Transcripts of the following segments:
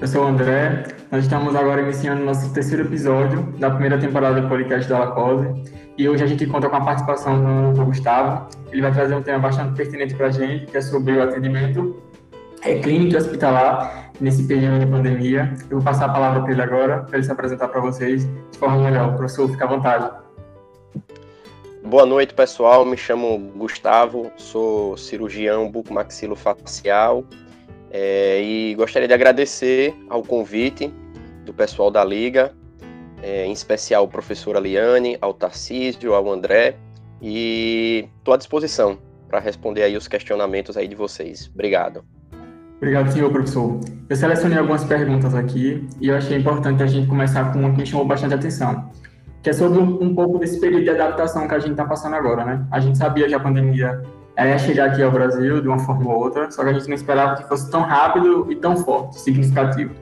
Eu sou o André. Nós estamos agora iniciando nosso terceiro episódio da primeira temporada do podcast da Lacose. E hoje a gente conta com a participação do Gustavo. Ele vai trazer um tema bastante pertinente para a gente, que é sobre o atendimento é, clínico e hospitalar nesse período de pandemia. Eu vou passar a palavra para ele agora, para ele se apresentar para vocês de forma melhor. Professor, fique à vontade. Boa noite, pessoal. Me chamo Gustavo, sou cirurgião bucomaxilofacial é, e gostaria de agradecer ao convite do pessoal da Liga, é, em especial ao professor Aliane, ao Tarcísio, ao André, e estou à disposição para responder aí os questionamentos aí de vocês. Obrigado. Obrigado, senhor professor. Eu selecionei algumas perguntas aqui e eu achei importante a gente começar com uma que chamou bastante atenção que é sobre um, um pouco desse período de adaptação que a gente está passando agora, né? A gente sabia que a pandemia ia chegar aqui ao Brasil de uma forma ou outra, só que a gente não esperava que fosse tão rápido e tão forte, significativo.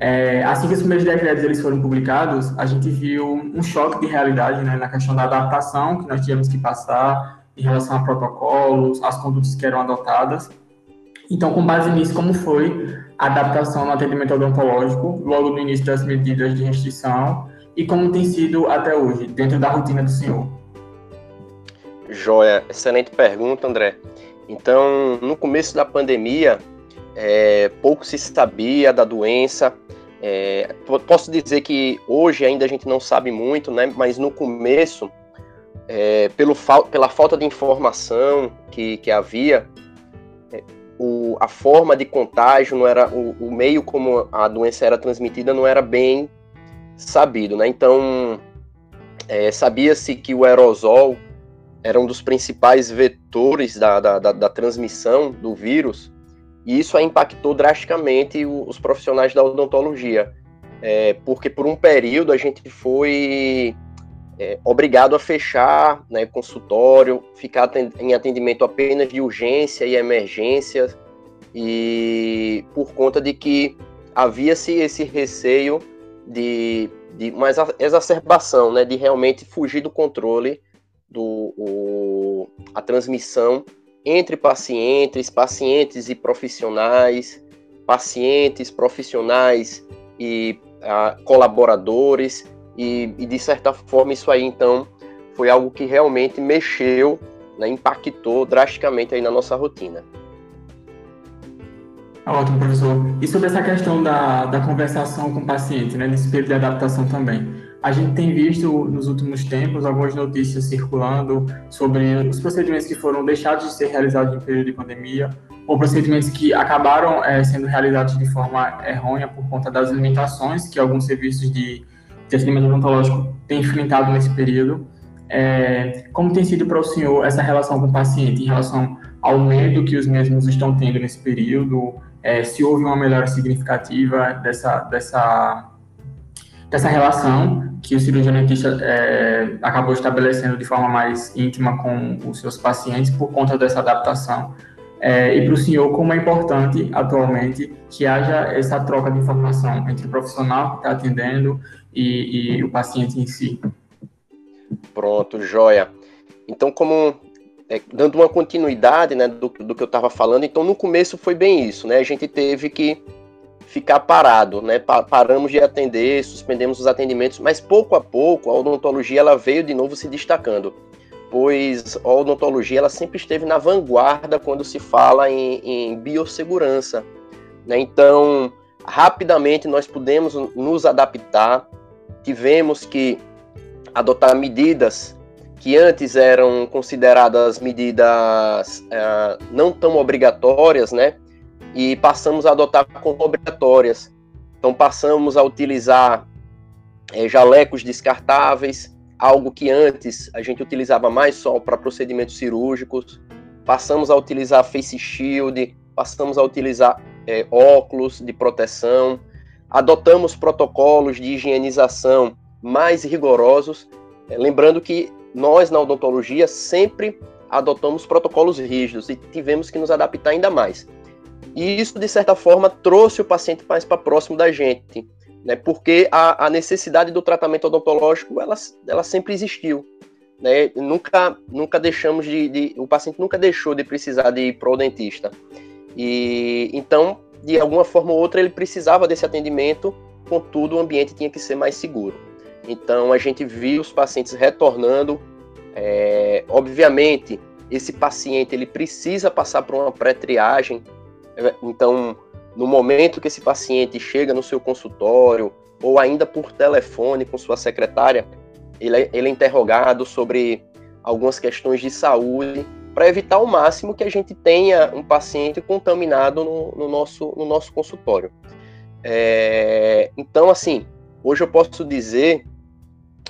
É, assim que os primeiros decretos eles foram publicados, a gente viu um choque de realidade né, na questão da adaptação que nós tínhamos que passar em relação a protocolos, as condutas que eram adotadas. Então, com base nisso, como foi a adaptação no atendimento odontológico, logo no início das medidas de restrição e como tem sido até hoje, dentro da rotina do senhor? Joia, excelente pergunta, André. Então, no começo da pandemia, é, pouco se sabia da doença. É, posso dizer que hoje ainda a gente não sabe muito, né? Mas no começo, é, pelo, pela falta de informação que, que havia, é, o, a forma de contágio não era o, o meio como a doença era transmitida não era bem sabido, né? Então, é, sabia-se que o aerosol era um dos principais vetores da, da, da, da transmissão do vírus, e isso impactou drasticamente os profissionais da odontologia, é, porque por um período a gente foi é, obrigado a fechar né, consultório, ficar em atendimento apenas de urgência e emergência, e por conta de que havia-se esse receio de, de uma exacerbação, né, de realmente fugir do controle do o, a transmissão entre pacientes, pacientes e profissionais, pacientes, profissionais e a, colaboradores e, e, de certa forma isso aí então foi algo que realmente mexeu, né, impactou drasticamente aí na nossa rotina. Ótimo, professor. E sobre essa questão da, da conversação com o paciente, né, nesse período de adaptação também. A gente tem visto nos últimos tempos algumas notícias circulando sobre os procedimentos que foram deixados de ser realizados em período de pandemia, ou procedimentos que acabaram é, sendo realizados de forma errônea por conta das limitações que alguns serviços de, de atendimento odontológico têm enfrentado nesse período. É, como tem sido para o senhor essa relação com o paciente em relação ao medo que os mesmos estão tendo nesse período, é, se houve uma melhora significativa dessa, dessa, dessa relação que o cirurgião dentista é, acabou estabelecendo de forma mais íntima com os seus pacientes por conta dessa adaptação. É, e para o senhor, como é importante atualmente que haja essa troca de informação entre o profissional que está atendendo e, e o paciente em si? Pronto, joia. Então, como é, dando uma continuidade né, do, do que eu estava falando, então no começo foi bem isso, né? A gente teve que ficar parado, né? Pa paramos de atender, suspendemos os atendimentos, mas pouco a pouco a odontologia ela veio de novo se destacando, pois a odontologia ela sempre esteve na vanguarda quando se fala em, em biossegurança, né? Então rapidamente nós pudemos nos adaptar, tivemos que adotar medidas que antes eram consideradas medidas uh, não tão obrigatórias, né? E passamos a adotar como obrigatórias. Então passamos a utilizar é, jalecos descartáveis, algo que antes a gente utilizava mais só para procedimentos cirúrgicos. Passamos a utilizar face shield, passamos a utilizar é, óculos de proteção, adotamos protocolos de higienização mais rigorosos, é, lembrando que nós na odontologia sempre adotamos protocolos rígidos e tivemos que nos adaptar ainda mais. E isso, de certa forma, trouxe o paciente mais para próximo da gente, né? porque a, a, necessidade do tratamento odontológico ela, ela sempre existiu. Né? Nunca, nunca deixamos de, de, O paciente nunca deixou de precisar de ir para o dentista. E então de alguma forma ou outra, ele precisava desse atendimento, contudo, o ambiente tinha que ser mais seguro. Então, a gente viu os pacientes retornando. É, obviamente, esse paciente ele precisa passar por uma pré-triagem. Então, no momento que esse paciente chega no seu consultório, ou ainda por telefone com sua secretária, ele é, ele é interrogado sobre algumas questões de saúde para evitar ao máximo que a gente tenha um paciente contaminado no, no nosso, no nosso consultório. É, então, assim, hoje eu posso dizer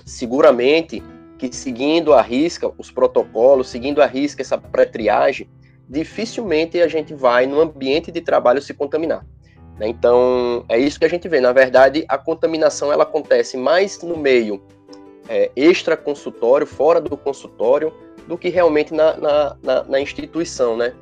seguramente que seguindo a risca os protocolos, seguindo a risca essa pré-triagem, dificilmente a gente vai no ambiente de trabalho se contaminar. Né? Então, é isso que a gente vê. Na verdade, a contaminação ela acontece mais no meio é, extra-consultório, fora do consultório, do que realmente na, na, na, na, instituição, né?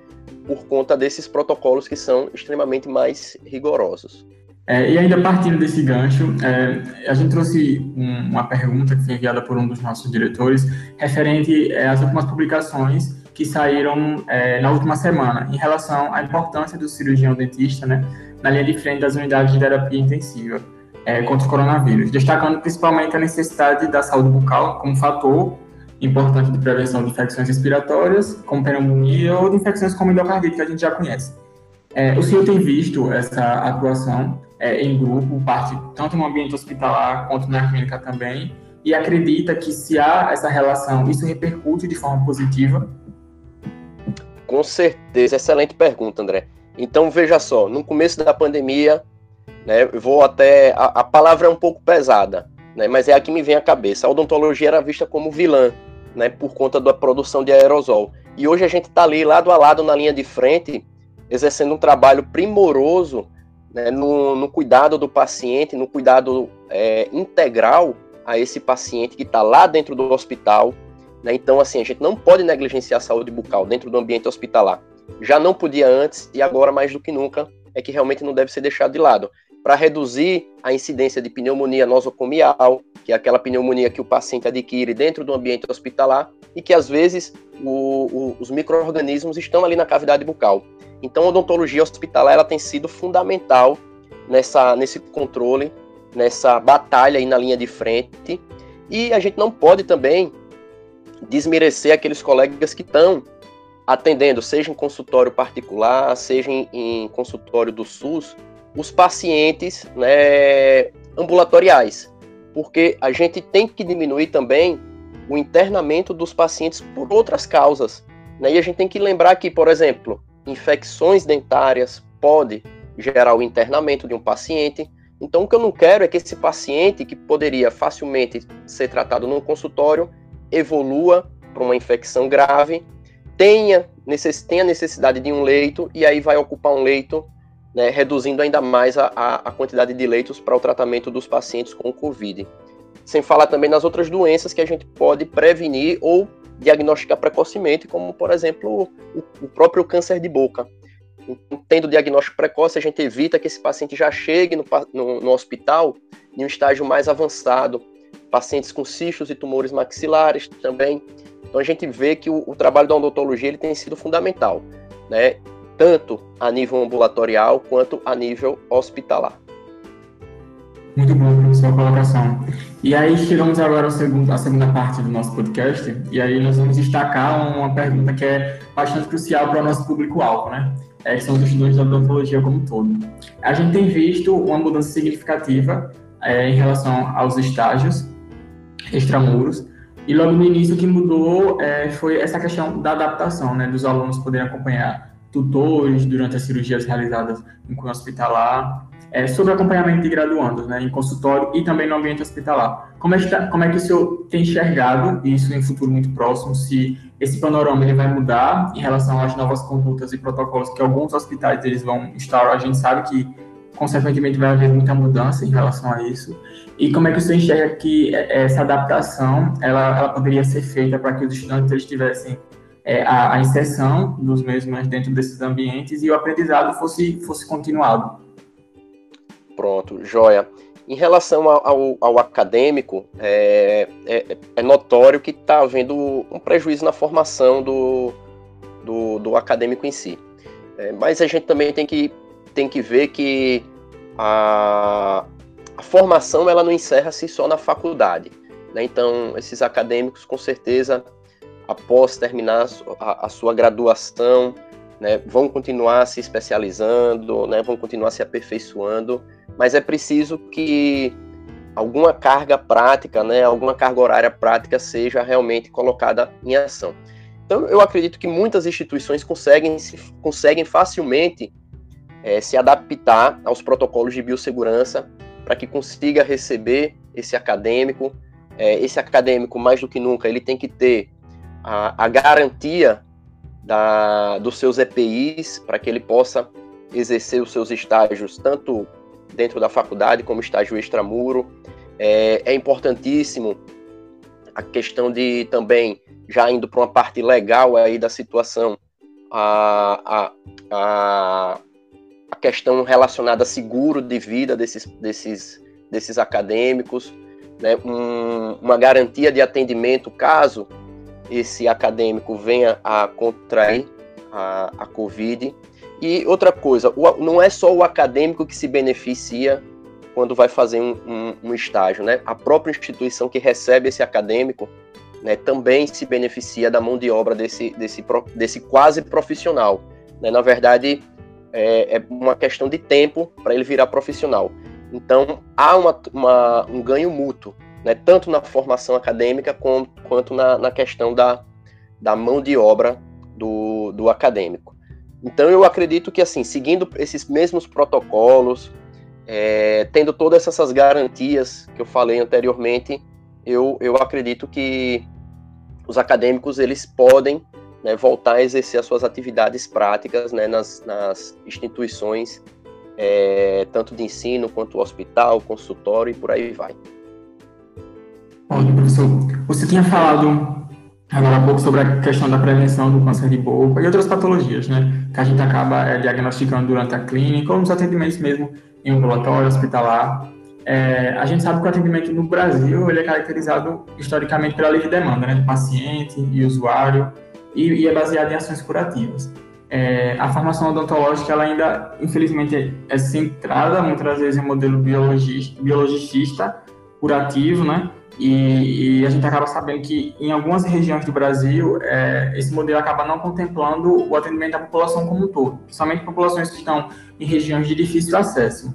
Por conta desses protocolos que são extremamente mais rigorosos. É, e ainda partindo desse gancho, é, a gente trouxe um, uma pergunta que foi enviada por um dos nossos diretores, referente é, às últimas publicações que saíram é, na última semana, em relação à importância do cirurgião dentista, né, na linha de frente das unidades de terapia intensiva é, contra o coronavírus, destacando principalmente a necessidade da saúde bucal como fator importante de prevenção de infecções respiratórias, como pneumonia ou de infecções como endocardite, que a gente já conhece. É, o senhor tem visto essa atuação em grupo, parte tanto no ambiente hospitalar quanto na clínica também, e acredita que se há essa relação, isso repercute de forma positiva? Com certeza, excelente pergunta, André. Então, veja só, no começo da pandemia, né? vou até. A, a, palavra é um pouco pesada, né? mas é a que me vem à cabeça. A odontologia era vista como vilã, né? por conta da produção de aerosol. E hoje a gente está ali lado a lado na linha de frente, exercendo um trabalho primoroso né? no, no, cuidado do paciente, no cuidado é, integral a esse paciente que está lá dentro do hospital. Né? Então, assim, a gente não pode negligenciar a saúde bucal dentro do ambiente hospitalar. Já não podia antes e agora mais do que nunca é que realmente não deve ser deixado de lado para reduzir a incidência de pneumonia nosocomial, que é aquela pneumonia que o paciente adquire dentro do ambiente hospitalar e que às vezes o, o, os micro-organismos estão ali na cavidade bucal. Então a odontologia hospitalar ela tem sido fundamental nessa, nesse controle, nessa batalha aí na linha de frente. E a gente não pode também desmerecer aqueles colegas que estão atendendo, seja em consultório particular, seja em, em consultório do SUS, os pacientes né, ambulatoriais, porque a gente tem que diminuir também o internamento dos pacientes por outras causas. Né? E a gente tem que lembrar que, por exemplo, infecções dentárias pode gerar o internamento de um paciente. Então, o que eu não quero é que esse paciente, que poderia facilmente ser tratado num consultório, evolua para uma infecção grave, tenha, necess, tenha necessidade de um leito e aí vai ocupar um leito né, reduzindo ainda mais a, a, quantidade de leitos para o tratamento dos pacientes com Covid. Sem falar também nas outras doenças que a gente pode prevenir ou diagnosticar precocemente, como, por exemplo, o, o próprio câncer de boca. Então, tendo diagnóstico precoce, a gente evita que esse paciente já chegue no, no, no hospital em um estágio mais avançado. Pacientes com cistos e tumores maxilares também. Então a gente vê que o, o trabalho da odontologia ele tem sido fundamental. Né? tanto a nível ambulatorial quanto a nível hospitalar. Muito bom, sua colocação. E aí chegamos agora à segunda parte do nosso podcast, e aí nós vamos destacar uma pergunta que é bastante crucial para o nosso público-alvo, né? É, que são os estudantes da odontologia como um todo. A gente tem visto uma mudança significativa é, em relação aos estágios extramuros, e logo no início o que mudou é, foi essa questão da adaptação, né, dos alunos poderem acompanhar tutores durante as cirurgias realizadas em cunho hospitalar, é, sobre acompanhamento de graduandos, né, em consultório e também no ambiente hospitalar. Como é, que, tá, como é que o senhor tem enxergado isso em futuro muito próximo, se esse panorama ele vai mudar em relação às novas condutas e protocolos que alguns hospitais eles vão instaurar, a gente sabe que consequentemente vai haver muita mudança em relação a isso. E como é que o senhor enxerga que é, essa adaptação ela, ela poderia ser feita para que os estudantes eles tivessem é, a, a, inserção dos mesmos dentro desses ambientes e o aprendizado fosse, fosse continuado. Pronto, joia. Em relação ao, ao acadêmico, é, é, é, notório que está havendo um prejuízo na formação do, do, do acadêmico em si. É, mas a gente também tem que tem que ver que a, a formação ela não encerra-se só na faculdade. Né? Então, esses acadêmicos, com certeza, após terminar a, a sua graduação, né, vão continuar se especializando, né, vão continuar se aperfeiçoando, mas é preciso que alguma carga prática, né, alguma carga horária prática seja realmente colocada em ação. Então, eu acredito que muitas instituições conseguem, conseguem facilmente é, se adaptar aos protocolos de biossegurança para que consiga receber esse acadêmico. É, esse acadêmico, mais do que nunca, ele tem que ter a, a garantia da, dos seus EPIs para que ele possa exercer os seus estágios tanto dentro da faculdade como estágio extramuro. É, é importantíssimo a questão de também, já indo para uma parte legal aí da situação, a, a, a, a questão relacionada a seguro de vida desses, desses, desses acadêmicos, né, um, uma garantia de atendimento caso esse acadêmico venha a contrair a, a Covid. E outra coisa, o, não é só o acadêmico que se beneficia quando vai fazer um, um, um, estágio, né? A própria instituição que recebe esse acadêmico né, também se beneficia da mão de obra desse, desse, desse quase profissional. Né? Na verdade, é, é uma questão de tempo para ele virar profissional. Então, há uma, uma, um ganho mútuo né, tanto na formação acadêmica quanto na, na, questão da, da mão de obra do, do acadêmico. Então eu acredito que assim, seguindo esses mesmos protocolos, é, tendo todas essas garantias que eu falei anteriormente, eu, eu acredito que os acadêmicos eles podem né, voltar a exercer as suas atividades práticas né, nas, nas instituições, é, tanto de ensino quanto hospital, consultório e por aí vai. Ótimo, professor. Você tinha falado agora há pouco sobre a questão da prevenção do câncer de boca e outras patologias, né? Que a gente acaba é, diagnosticando durante a clínica ou nos atendimentos mesmo em ambulatório, hospitalar. É, a gente sabe que o atendimento no Brasil ele é caracterizado historicamente pela livre demanda, né? Do paciente e usuário e, e é baseado em ações curativas. É, a formação odontológica ela ainda, infelizmente, é centrada muitas vezes em modelo biologista curativo, né? E, e, a gente acaba sabendo que em algumas regiões do Brasil, é, esse modelo acaba não contemplando o atendimento da população como um todo, principalmente populações que estão em regiões de difícil acesso.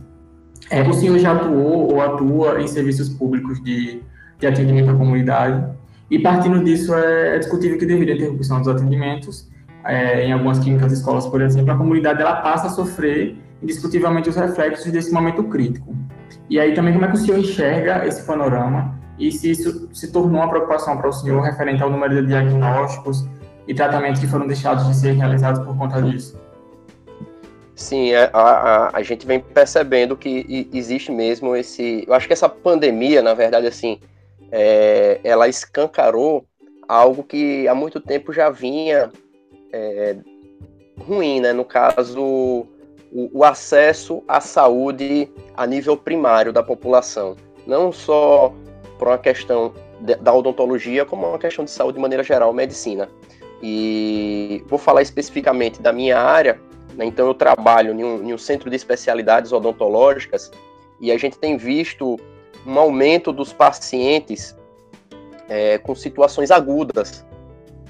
É, o senhor já atuou ou atua em serviços públicos de, de atendimento à comunidade, e partindo disso é, é discutível que devido à interrupção dos atendimentos, é, em algumas clínicas escolas, por exemplo, a comunidade ela passa a sofrer indiscutivelmente os reflexos desse momento crítico. E aí também como é que o senhor enxerga esse panorama e se isso se tornou uma preocupação para o senhor referente ao número de diagnósticos e tratamentos que foram deixados de ser realizados por conta disso. Sim, é, a, a, a gente vem percebendo que existe mesmo esse. Eu acho que essa pandemia, na verdade, assim, é, ela escancarou algo que há muito tempo já vinha é, ruim, né? No caso, o, o acesso à saúde a nível primário da população. Não só por uma questão da odontologia, como uma questão de saúde de maneira geral, medicina. E vou falar especificamente da minha área, né, então eu trabalho em um, em um centro de especialidades odontológicas e a gente tem visto um aumento dos pacientes é, com situações agudas,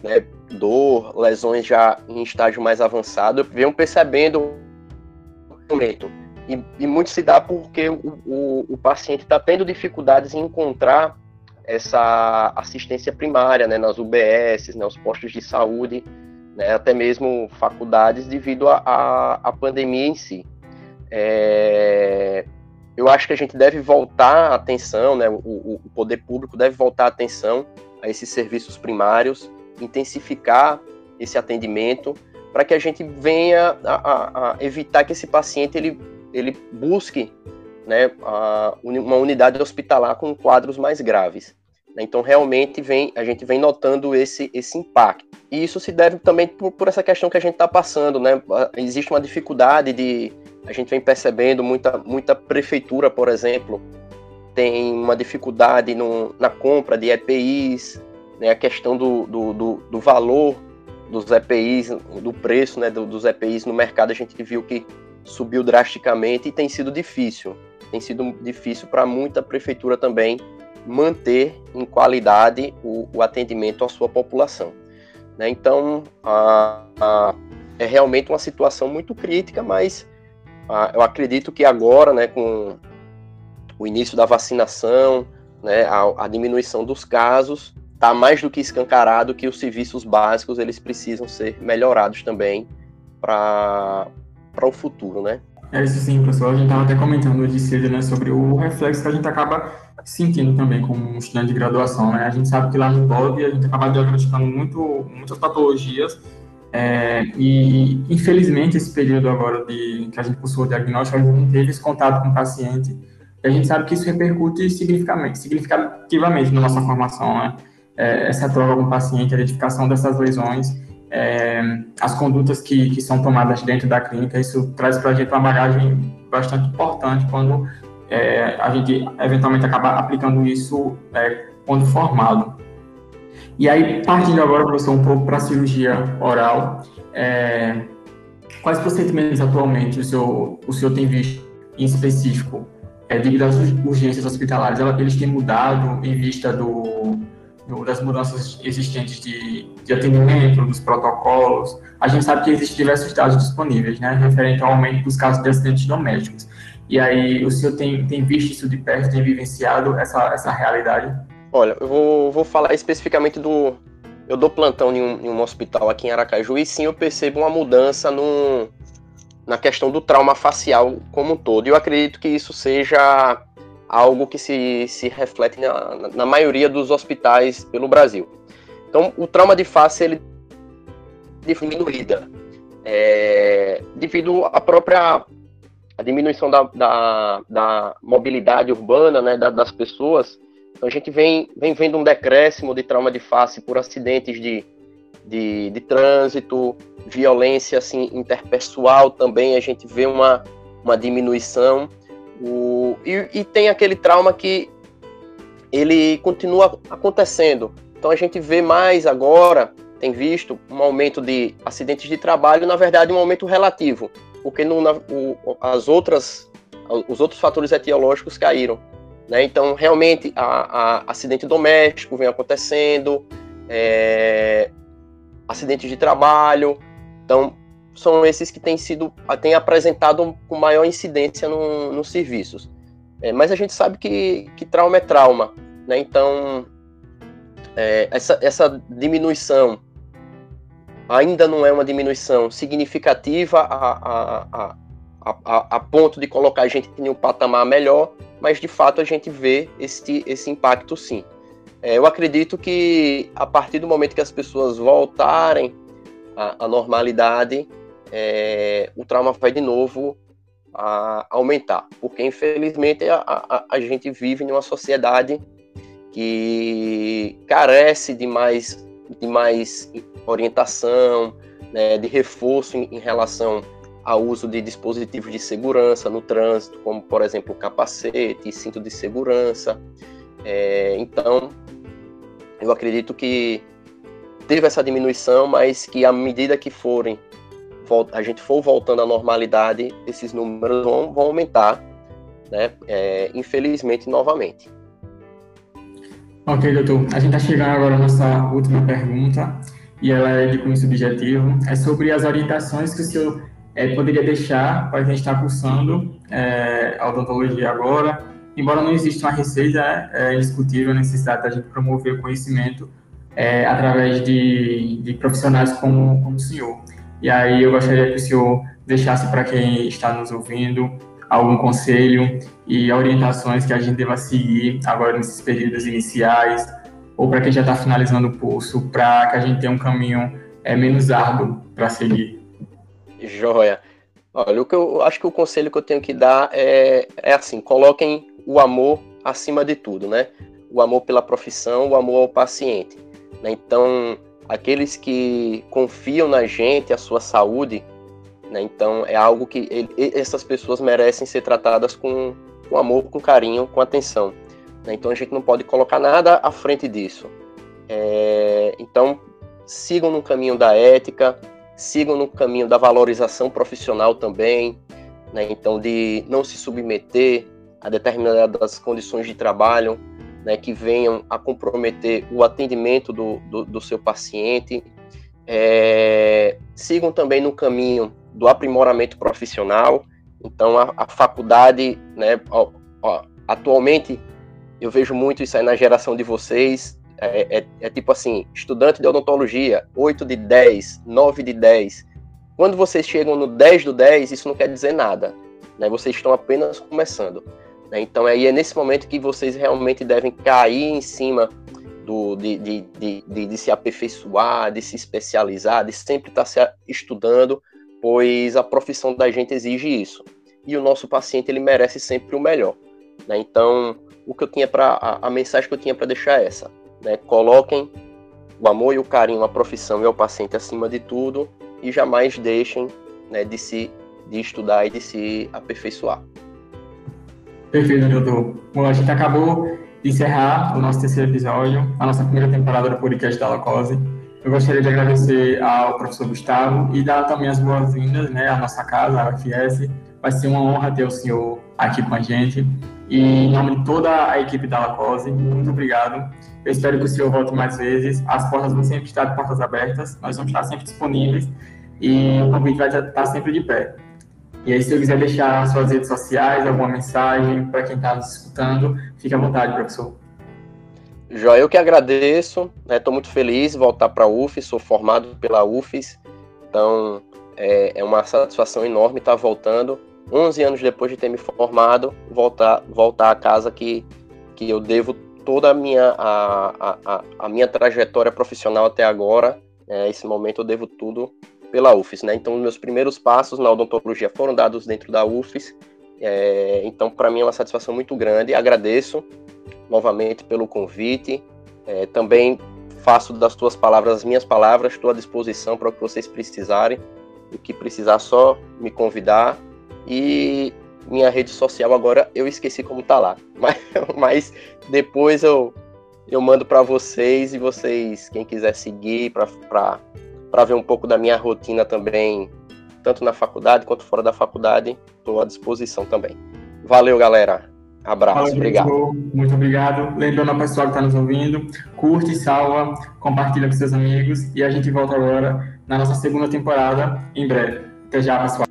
né, dor, lesões já em estágio mais avançado, venham percebendo aumento. E, e muito se dá porque o, o, o paciente está tendo dificuldades em encontrar essa assistência primária, né, nas UBS, né, os postos de saúde, né, até mesmo faculdades, devido à pandemia em si. É, eu acho que a gente deve voltar a atenção, né, o, o, poder público deve voltar a atenção a esses serviços primários, intensificar esse atendimento, para que a gente venha a, a, a evitar que esse paciente ele ele busque né, a, uma unidade hospitalar com quadros mais graves. Então, realmente, vem, a gente vem notando esse, esse impacto. E isso se deve também por, por essa questão que a gente está passando. Né? Existe uma dificuldade de. A gente vem percebendo muita, muita prefeitura, por exemplo, tem uma dificuldade no, na compra de EPIs, né? a questão do, do, do, do valor dos EPIs, do preço né? Do, dos EPIs no mercado, a gente viu que subiu drasticamente e tem sido difícil. Tem sido difícil para muita prefeitura também manter em qualidade o, o atendimento à sua população. Né? Então, a, a, é realmente uma situação muito crítica, mas eu acredito que agora, né, com o início da vacinação, né, a, a diminuição dos casos, está mais do que escancarado que os serviços básicos eles precisam ser melhorados também para o futuro, né? É isso sim, professor. A gente estava até comentando hoje cedo né, sobre o reflexo que a gente acaba sentindo também como um estudante de graduação. Né? A gente sabe que lá no BOB a gente acaba diagnosticando muito, muitas patologias é, e, infelizmente, esse período agora de, que a gente possui o diagnóstico, a gente não teve esse contato com o paciente e a gente sabe que isso repercute significativamente, na nossa formação. Né? É, essa troca com o paciente, a identificação dessas lesões é, as condutas que, que são tomadas dentro da clínica, isso traz para a gente uma bagagem bastante importante quando é, a gente eventualmente acaba aplicando isso é, quando formado. E aí, partindo agora, professor, um pouco para a cirurgia oral, é, quais procedimentos atualmente o senhor, o senhor tem visto em específico é, devido às urgências hospitalares? Eles têm mudado em vista do, do, das mudanças existentes de, de atendimento, dos protocolos, a gente sabe que existem diversos dados disponíveis, né, referente ao aumento dos casos de acidentes domésticos. E aí, o senhor tem, tem visto isso de perto, tem vivenciado essa, essa realidade? Olha, eu vou, vou falar especificamente do. Eu dou plantão em um, em um hospital aqui em Aracaju e sim eu percebo uma mudança no, na questão do trauma facial como um todo. Eu acredito que isso seja algo que se, se reflete na, na maioria dos hospitais pelo Brasil. Então, o trauma de face ele diminuída é, devido à própria diminuição da, da, da mobilidade urbana né, da, das pessoas. Então, a gente vem, vem vendo um decréscimo de trauma de face por acidentes de, de, de trânsito, violência assim, interpessoal também, a gente vê uma, uma diminuição. O, e, e tem aquele trauma que ele continua acontecendo. Então a gente vê mais agora, tem visto um aumento de acidentes de trabalho, na verdade um aumento relativo, porque no, na, o, as outras, os outros fatores etiológicos caíram. Né? Então realmente a, a acidente doméstico vem acontecendo, é, acidentes de trabalho, então são esses que têm sido têm apresentado com maior incidência no, nos serviços. É, mas a gente sabe que, que trauma é trauma, né? Então é, essa, essa diminuição ainda não é uma diminuição significativa a, a, a, a, a ponto de colocar a gente em um patamar melhor, mas de fato a gente vê esse, esse impacto sim. É, eu acredito que a partir do momento que as pessoas voltarem à, à normalidade, é, o trauma vai de novo a aumentar, porque infelizmente a, a, a, gente vive em uma sociedade que carece de mais, de mais orientação, né, de reforço em, em, relação ao uso de dispositivos de segurança no trânsito, como por exemplo capacete, cinto de segurança. É, então, eu acredito que teve essa diminuição, mas que à medida que forem a gente for voltando à normalidade, esses números vão, vão aumentar, né? É, infelizmente, novamente. Ok, doutor. A gente está chegando agora à nossa última pergunta, e ela é de cunho subjetivo. É sobre as orientações que o senhor é, poderia deixar para quem está cursando é, a odontologia agora. Embora não exista uma receita, é, é indiscutível a necessidade da gente promover o conhecimento é, através de, de profissionais como, como o senhor. E aí eu gostaria que o senhor deixasse para quem está nos ouvindo algum conselho e orientações que a gente deva seguir agora nesses períodos iniciais, ou para quem já está finalizando o curso, para que a gente tenha um caminho é, menos árduo para seguir. Joia. Olha, o que eu acho que o conselho que eu tenho que dar é, é assim: coloquem o amor acima de tudo, né? O amor pela profissão, o amor ao paciente. Né? Então, aqueles que confiam na gente, a sua saúde, né? Então é algo que ele, essas pessoas merecem ser tratadas com, com amor, com carinho, com atenção. Né? Então a gente não pode colocar nada à frente disso. É, então sigam no caminho da ética, sigam no caminho da valorização profissional também. né? Então, de não se submeter a determinadas condições de trabalho, né, que venham a comprometer o atendimento do, do, do seu paciente. É, sigam também no caminho do aprimoramento profissional. Então, a, a faculdade, né, ó, ó, atualmente, eu vejo muito isso aí na geração de vocês. É, é, é, tipo assim: estudante de odontologia, 8 de 10, 9 de 10. Quando vocês chegam no 10 do 10, isso não quer dizer nada. Né? Vocês estão apenas começando. Né? Então, aí é nesse momento que vocês realmente devem cair em cima do, de, de, de, de, se aperfeiçoar, de se especializar, de sempre estar se estudando, pois a profissão da gente exige isso. E o nosso paciente ele merece sempre o melhor. Né? Então, o que eu tinha para a, a, mensagem que eu tinha para deixar é essa: né? coloquem o amor e o carinho à profissão e ao paciente acima de tudo e jamais deixem né, de se de estudar e de se aperfeiçoar. Perfeito, doutor. Bom, a gente acabou de encerrar o nosso terceiro episódio, a nossa primeira temporada do podcast da Lacose. Eu gostaria de agradecer ao professor Gustavo e dar também as boas-vindas né, à nossa casa, à UFS. Vai ser uma honra ter o senhor aqui com a gente. E em nome de toda a equipe da Lacose, muito obrigado. Eu espero que o senhor volte mais vezes. As portas vão sempre estar de portas abertas, nós vamos estar sempre disponíveis e o convite vai estar sempre de pé. E aí, se eu quiser deixar suas redes sociais, alguma mensagem para quem está nos escutando, fique à vontade, professor. Jó, eu que agradeço, estou né, muito feliz de voltar para a UFES, sou formado pela UFES, então é, é uma satisfação enorme estar voltando, 11 anos depois de ter me formado, voltar, voltar à casa que, que eu devo toda a minha, a, a, a minha trajetória profissional até agora, é, esse momento eu devo tudo pela UFES, né? Então, meus primeiros passos na odontologia foram dados dentro da UFES. É, então, para mim é uma satisfação muito grande. Agradeço novamente pelo convite. É, também faço das tuas palavras as minhas palavras. Estou à disposição para o que vocês precisarem. O que precisar, só me convidar. E minha rede social agora eu esqueci como tá lá. Mas, mas depois eu, eu mando para vocês e vocês, quem quiser seguir para ver um pouco da minha rotina também, tanto na faculdade quanto fora da faculdade, estou à disposição também. Valeu, galera. Abraço, Fala, obrigado. Muito obrigado. Lembrando ao pessoal que está nos ouvindo, curte, salva, compartilha com seus amigos e a gente volta agora na nossa segunda temporada em breve. Até já, pessoal.